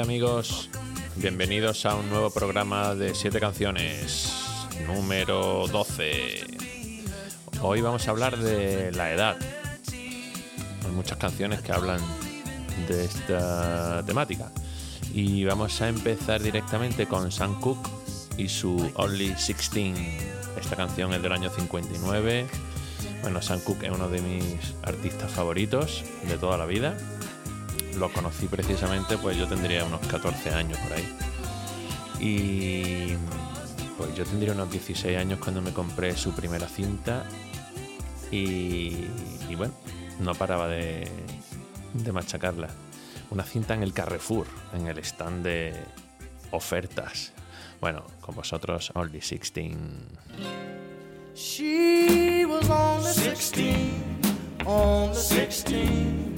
Amigos, bienvenidos a un nuevo programa de 7 canciones, número 12. Hoy vamos a hablar de la edad. Hay muchas canciones que hablan de esta temática. Y vamos a empezar directamente con Sam Cooke y su Only 16. Esta canción es del año 59. Bueno, Sam Cooke es uno de mis artistas favoritos de toda la vida lo conocí precisamente, pues yo tendría unos 14 años por ahí. Y pues yo tendría unos 16 años cuando me compré su primera cinta. Y, bueno, no paraba de, de machacarla. Una cinta en el Carrefour, en el stand de ofertas. Bueno, con vosotros, Only 16. She was only 16, only 16.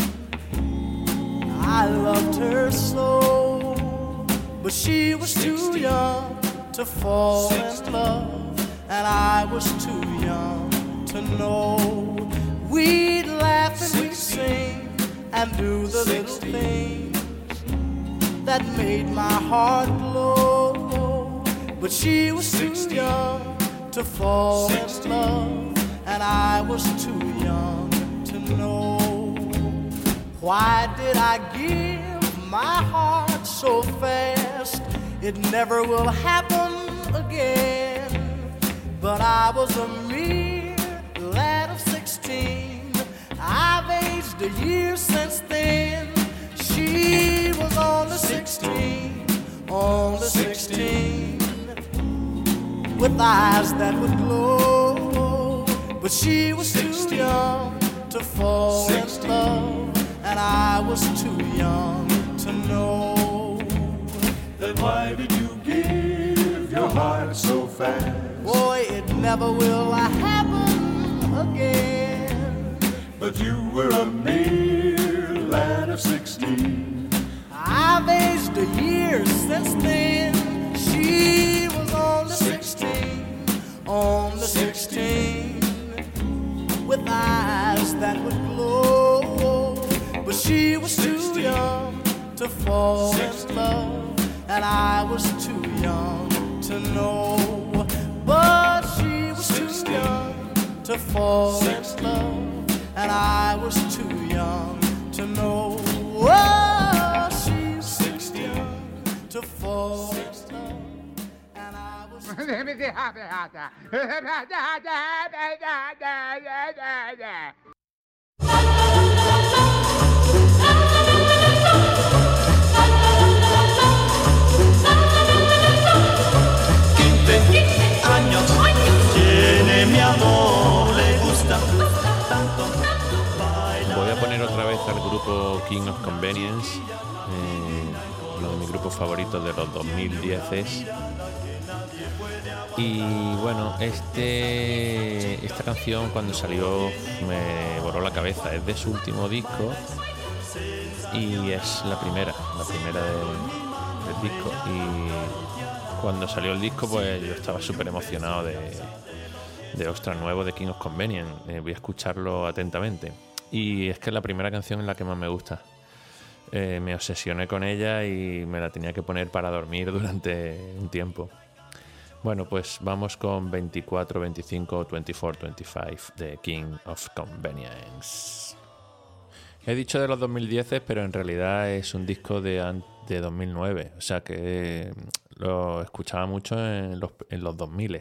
I loved her so, but she was too young to fall in love, and I was too young to know. We'd laugh and we'd sing and do the little things that made my heart glow. But she was too young to fall in love, and I was too young to know. Why did I give my heart so fast? It never will happen again. But I was a mere lad of 16. I've aged a year since then. She was only 16, only 16, with eyes that would glow. But she was too young to fall in love and I was too young to know. Then why did you give your heart so fast? Boy, it never will happen again. But you were a mere lad of sixteen. I've aged a year since then. She was only 16, only 16, she was too young to fall in love, and I was too young to know. But she was too young to fall in love, and I was too young to know. Oh, she's too young to fall in love, and I was. años Voy a poner otra vez al grupo King of Convenience, eh, uno de mis grupos favoritos de los 2010 Y bueno, este, esta canción cuando salió me voló la cabeza. Es de su último disco y es la primera, la primera de- del disco. Y cuando salió el disco, pues yo estaba súper emocionado de, de Ostras Nuevo de King of Convenience. Eh, voy a escucharlo atentamente. Y es que es la primera canción en la que más me gusta. Eh, me obsesioné con ella y me la tenía que poner para dormir durante un tiempo. Bueno, pues vamos con 24, 25, 24, 25 de King of Convenience. He dicho de los 2010, pero en realidad es un disco de, de 2009. O sea que eh, lo escuchaba mucho en los, en los 2000.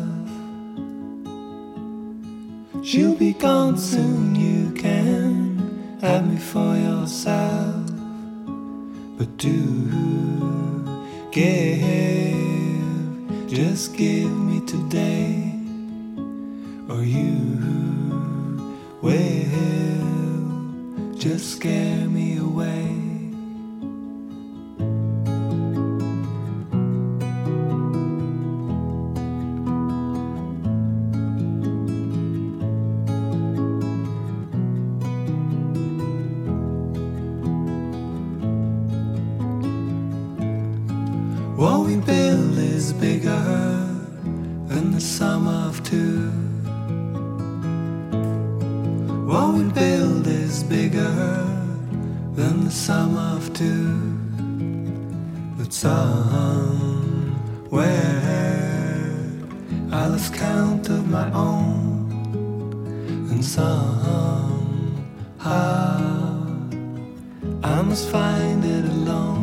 She'll be gone soon, you can have me for yourself. But do give, just give me today, or you will just scare me away. Lost count of my own, and somehow I must find it alone.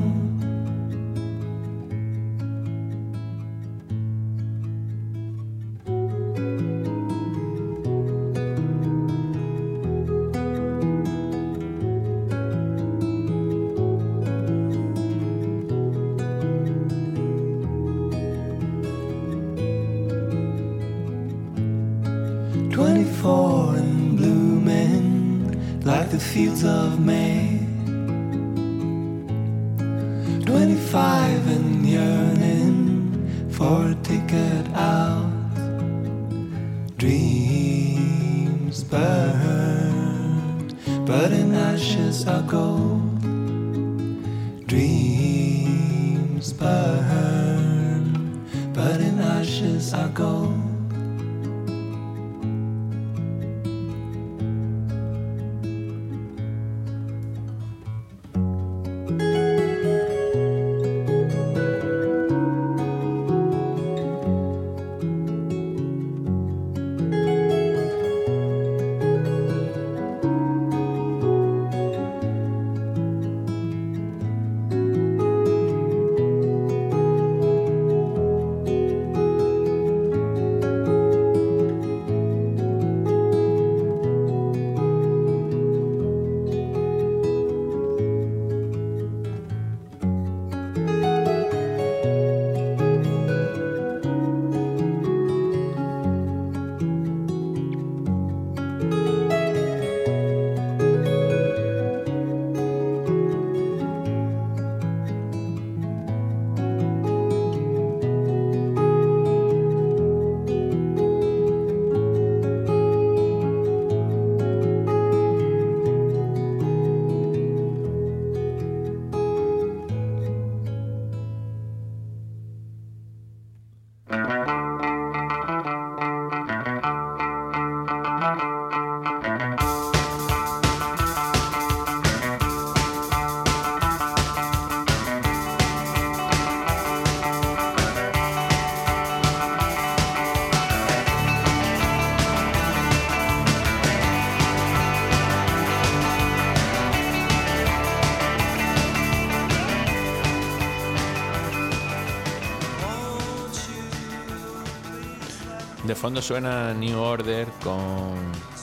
Fondo suena New Order con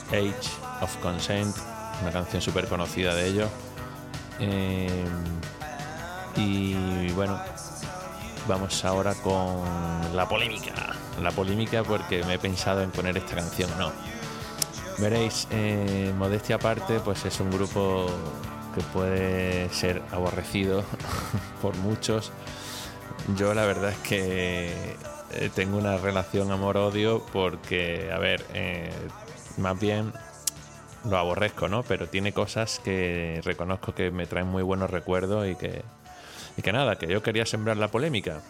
Age of Consent, una canción súper conocida de ellos. Eh, y bueno, vamos ahora con la polémica. La polémica porque me he pensado en poner esta canción no. Veréis, eh, modestia aparte, pues es un grupo que puede ser aborrecido por muchos. Yo la verdad es que eh, tengo una relación amor-odio porque, a ver, eh, más bien lo aborrezco, ¿no? Pero tiene cosas que reconozco que me traen muy buenos recuerdos y que, y que nada, que yo quería sembrar la polémica.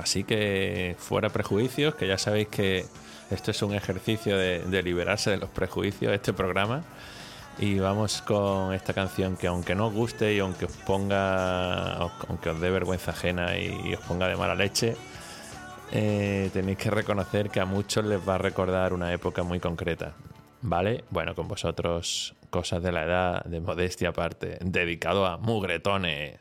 Así que fuera prejuicios, que ya sabéis que esto es un ejercicio de, de liberarse de los prejuicios, este programa. Y vamos con esta canción que aunque no os guste y aunque os ponga, aunque os dé vergüenza ajena y os ponga de mala leche, eh, tenéis que reconocer que a muchos les va a recordar una época muy concreta. ¿Vale? Bueno, con vosotros, cosas de la edad, de modestia aparte, dedicado a mugretones.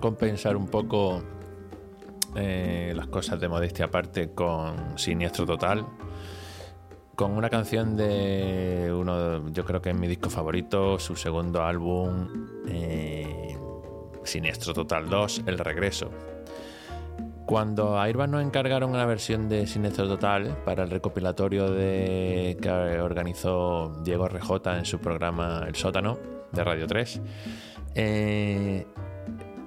Compensar un poco eh, las cosas de modestia aparte con Siniestro Total. Con una canción de uno, yo creo que es mi disco favorito, su segundo álbum, eh, Siniestro Total 2, El Regreso. Cuando a Airbag nos encargaron una versión de Siniestro Total para el recopilatorio de, que organizó Diego RJ en su programa El Sótano de Radio 3, eh,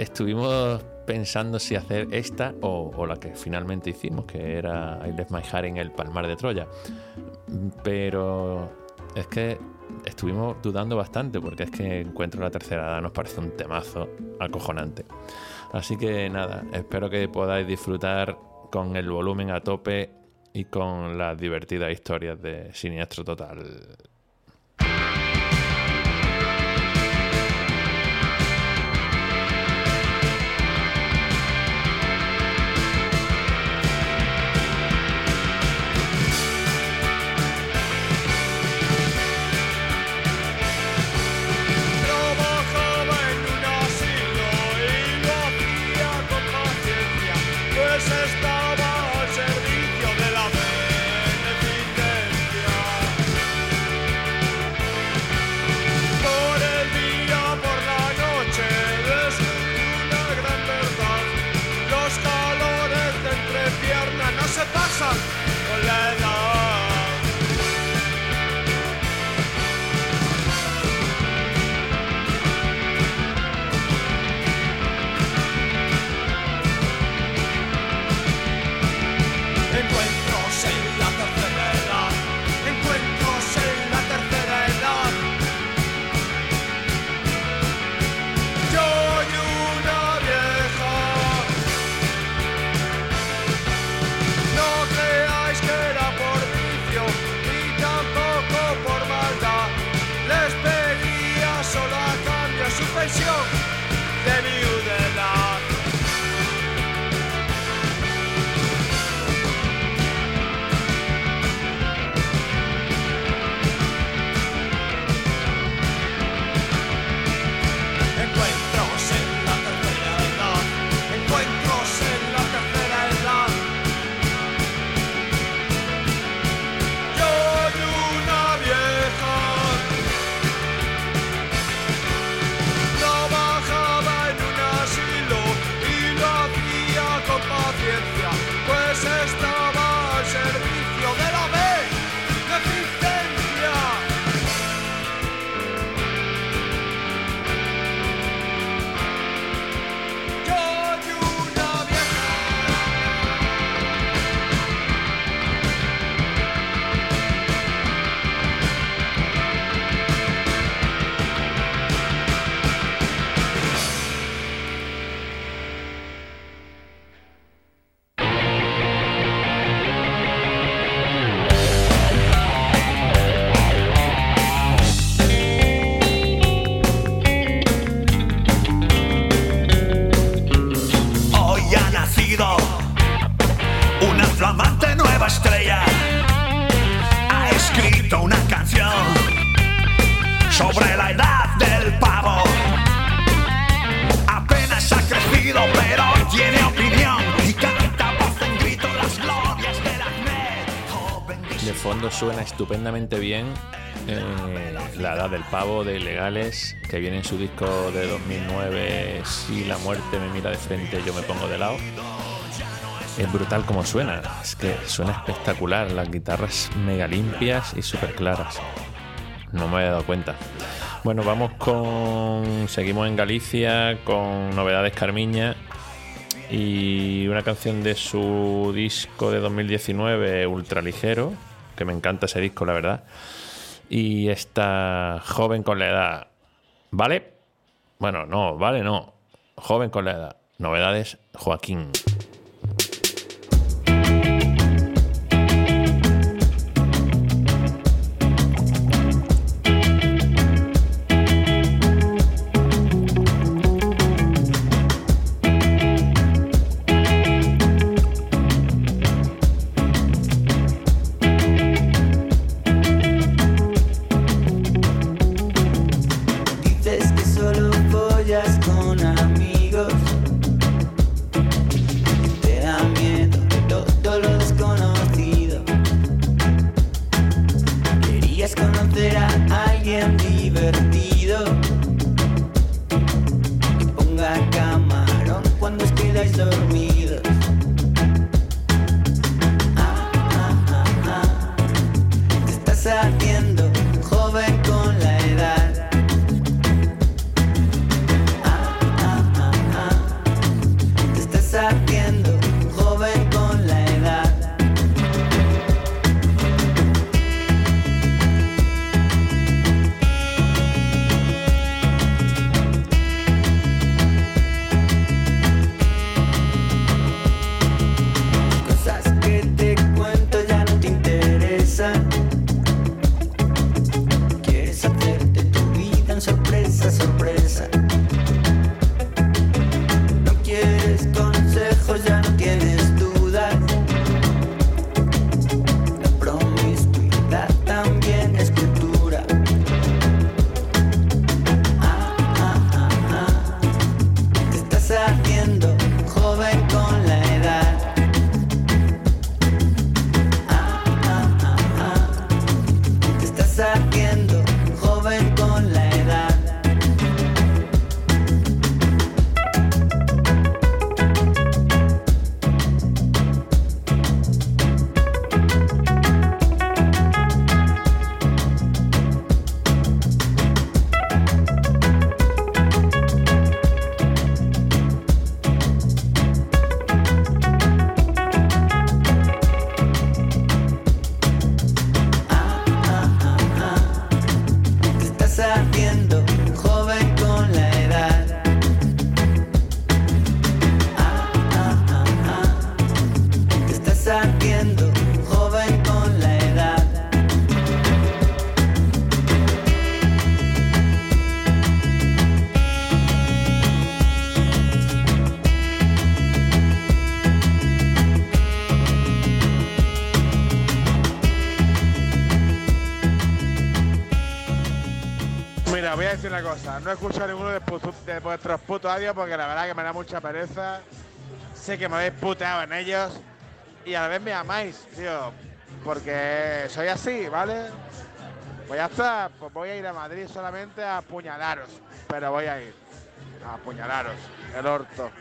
estuvimos pensando si hacer esta o, la que finalmente hicimos, que era I Left My Heart en el Palmar de Troya. Pero es que estuvimos dudando bastante porque es que Encuentro la Tercera Edad nos parece un temazo acojonante. Así que nada, espero que podáis disfrutar con el volumen a tope y con las divertidas historias de Siniestro Total. Suena estupendamente bien eh, La Edad del Pavo de Ilegales, que viene en su disco de 2009, Si la muerte me mira de frente, yo me pongo de lado. Es brutal como suena, es que suena espectacular, las guitarras mega limpias y súper claras. No me había dado cuenta. Bueno, vamos con. Seguimos en Galicia con Novedades Carmiña y una canción de su disco de 2019, Ultraligero, que me encanta ese disco, la verdad. Y esta joven con la edad, ¿vale? Bueno, no, vale, no. Joven con la edad. Novedades, Joaquín. No escucho ninguno de, de vuestros putos audios porque la verdad que me da mucha pereza. Sé que me habéis puteado en ellos y a la vez me amáis, tío. Porque soy así, ¿vale? Pues ya está. Pues voy a ir a Madrid solamente a apuñalaros. Pero voy a ir. A apuñalaros. El orto.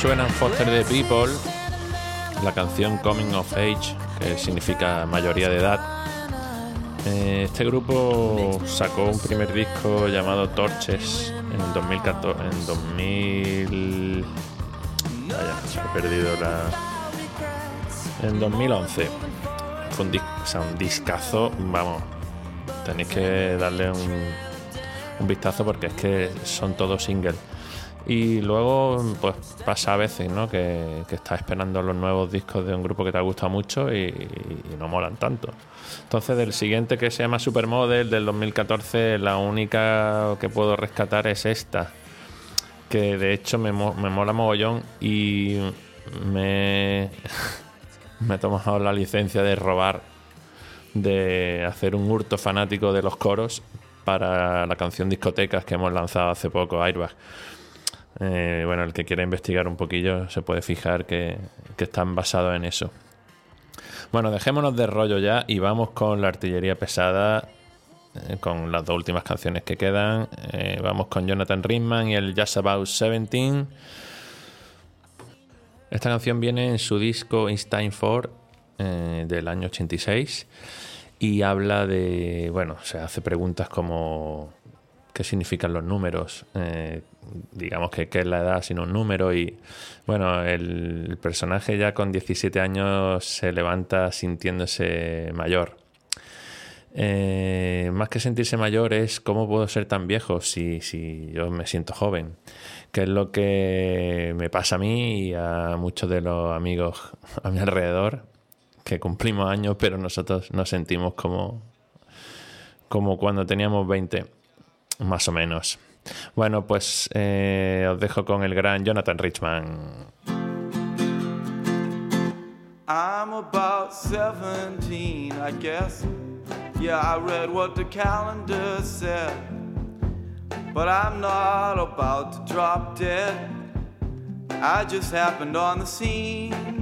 Suenan Foster the People, la canción Coming of Age, que significa mayoría de edad. Eh, este grupo sacó un primer disco llamado Torches en el 2014. En 2000. Vaya, perdido la. En 2011. Fue un, dis- o sea, un discazo, vamos. Tenéis que darle un vistazo porque es que son todos singles. Y luego, pues pasa a veces, ¿no? Que, estás esperando los nuevos discos de un grupo que te ha gustado mucho y, y no molan tanto. Entonces, del siguiente que se llama Supermodel del 2014, la única que puedo rescatar es esta. Que de hecho me, me mola mogollón y me, me he tomado la licencia de robar, de hacer un hurto fanático de los coros para la canción Discotecas que hemos lanzado hace poco, Airbag. Eh, bueno, el que quiera investigar un poquillo se puede fijar que, están basados en eso. Bueno, dejémonos de rollo ya y vamos con la artillería pesada, eh, con las dos últimas canciones que quedan. Eh, vamos con Jonathan Ritman y el Just About 17. Esta canción viene en su disco Time For eh, del año 86 y habla de, bueno, se hace preguntas como qué significan los números, eh, digamos que qué es la edad sino un número y bueno, el, personaje ya con 17 años se levanta sintiéndose mayor. Eh, más que sentirse mayor es cómo puedo ser tan viejo si, si yo me siento joven, que es lo que me pasa a mí y a muchos de los amigos a mi alrededor, que cumplimos años pero nosotros nos sentimos como, como cuando teníamos 20, más o menos. Bueno, pues eh, os dejo con el gran Jonathan Richman. I'm about 17, I guess. Yeah, I read what the calendar said. But I'm not about to drop dead. I just happened on the scene.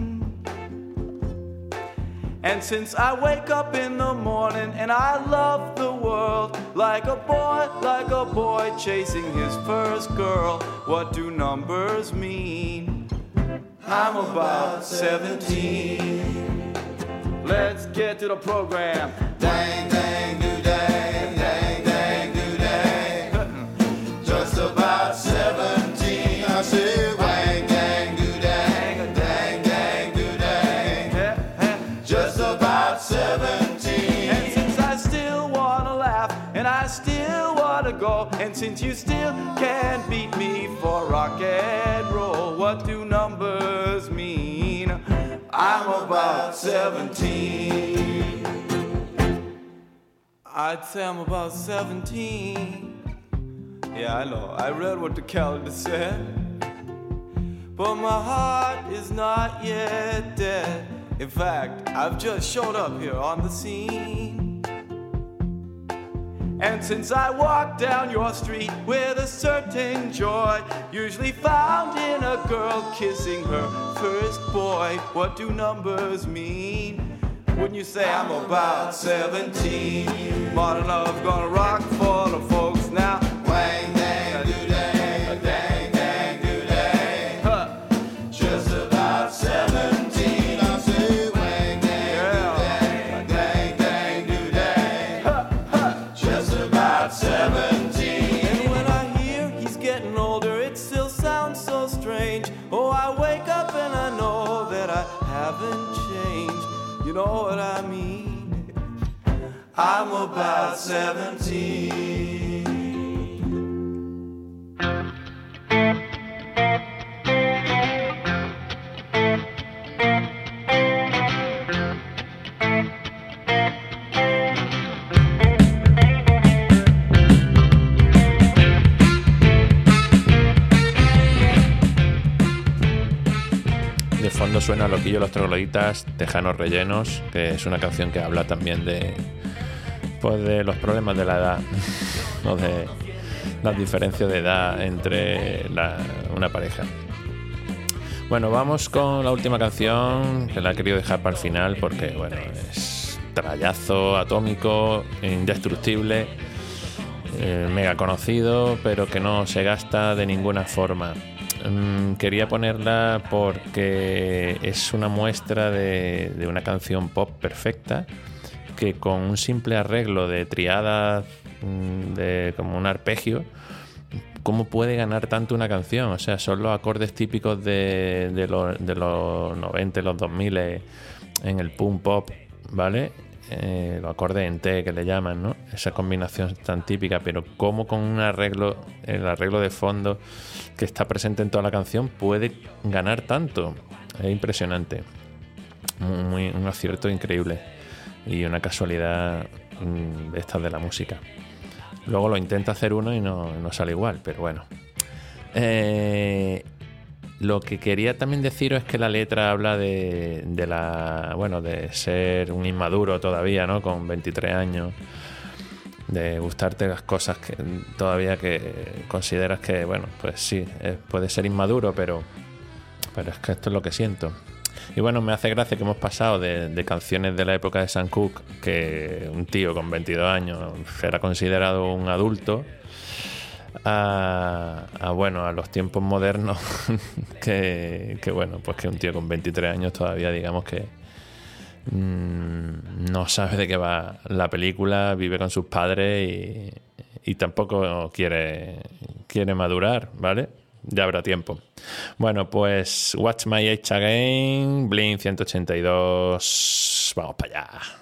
And since I wake up in the morning and I love the world like a boy, like a boy chasing his first girl, what do numbers mean? I'm about 17. Let's get to the program. Dang, dang, do dang, since you still can't beat me for rock and roll, what do numbers mean? I'm about 17. I'd say I'm about 17. Yeah, I know. I read what the calendar said. But my heart is not yet dead. In fact, I've just showed up here on the scene. And since I walk down your street with a certain joy, usually found in a girl kissing her first boy, what do numbers mean? Wouldn't you say I'm about 17? Modern love gonna rock for the folks now. Wang, I'm about 17. Fondo suena Loquillo los trogloditas, Tejanos rellenos, que es una canción que habla también de pues de los problemas de la edad o de las diferencias de edad entre la- una pareja. Bueno, vamos con la última canción que la he querido dejar para el final porque bueno, es trayazo atómico, indestructible, eh, mega conocido, pero que no se gasta de ninguna forma. Mm, quería ponerla porque es una muestra de, de una canción pop perfecta que con un simple arreglo de triadas, mm, de como un arpegio, ¿cómo puede ganar tanto una canción? O sea, son los acordes típicos de, de los, de los 90, los 2000 eh, en el punk pop, ¿vale? Eh, los acordes en T que le llaman, ¿no? Esa combinación tan típica, pero cómo con un arreglo, el arreglo de fondo que está presente en toda la canción puede ganar tanto. Es impresionante. Un acierto increíble y una casualidad mm, de estas de la música. Luego lo intenta hacer uno y no, no sale igual, pero bueno. Eh, lo que quería también deciros es que la letra habla de, de la. Bueno, de ser un inmaduro todavía, ¿no? Con 23 años. De gustarte las cosas que todavía que consideras que, bueno, pues sí, eh, puede ser inmaduro, pero. Pero es que esto es lo que siento. Y bueno, me hace gracia que hemos pasado de, de canciones de la época de Sam Cooke, que un tío con 22 años era considerado un adulto, a, a, bueno, a los tiempos modernos, que, bueno, pues que un tío con 23 años todavía digamos que mm, no sabe de qué va la película, vive con sus padres y, y tampoco quiere, quiere madurar, ¿vale? Ya habrá tiempo. Bueno, pues Watch My Age Again, Blink 182, vamos para allá.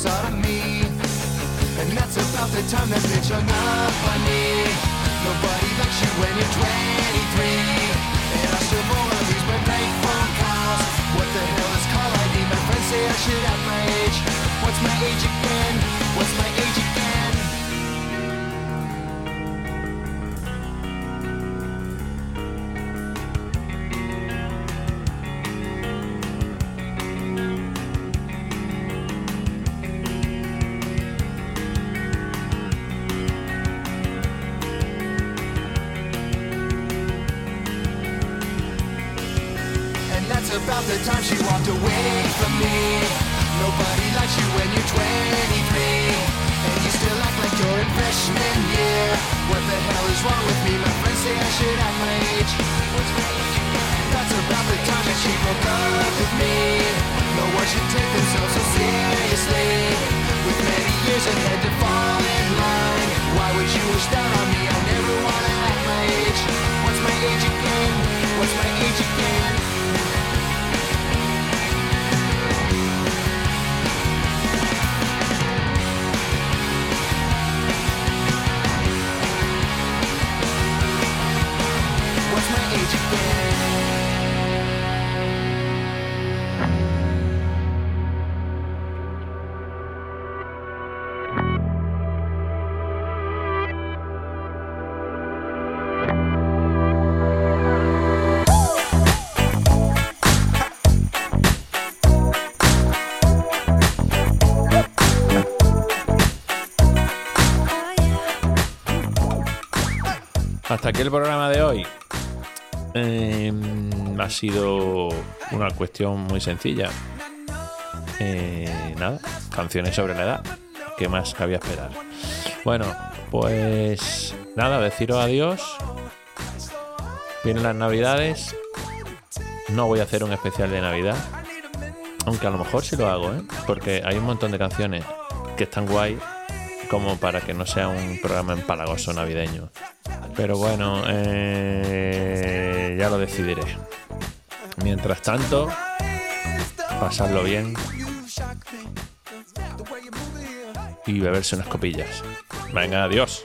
Looks down on sodomy. And that's about the time that bitch hung up on me. Nobody likes you when you're 23. And I still of these my prank that she broke up with me. El programa de hoy. Eh, ha sido una cuestión muy sencilla. Eh, nada, canciones sobre la edad. ¿Qué más cabía esperar? Bueno, pues nada, deciros adiós. Vienen las navidades. No voy a hacer un especial de Navidad. Aunque a lo mejor sí lo hago, ¿eh? Porque hay un montón de canciones que están guay como para que no sea un programa empalagoso navideño. Pero bueno, eh, ya lo decidiré. Mientras tanto, pasarlo bien y beberse unas copillas. Venga, adiós.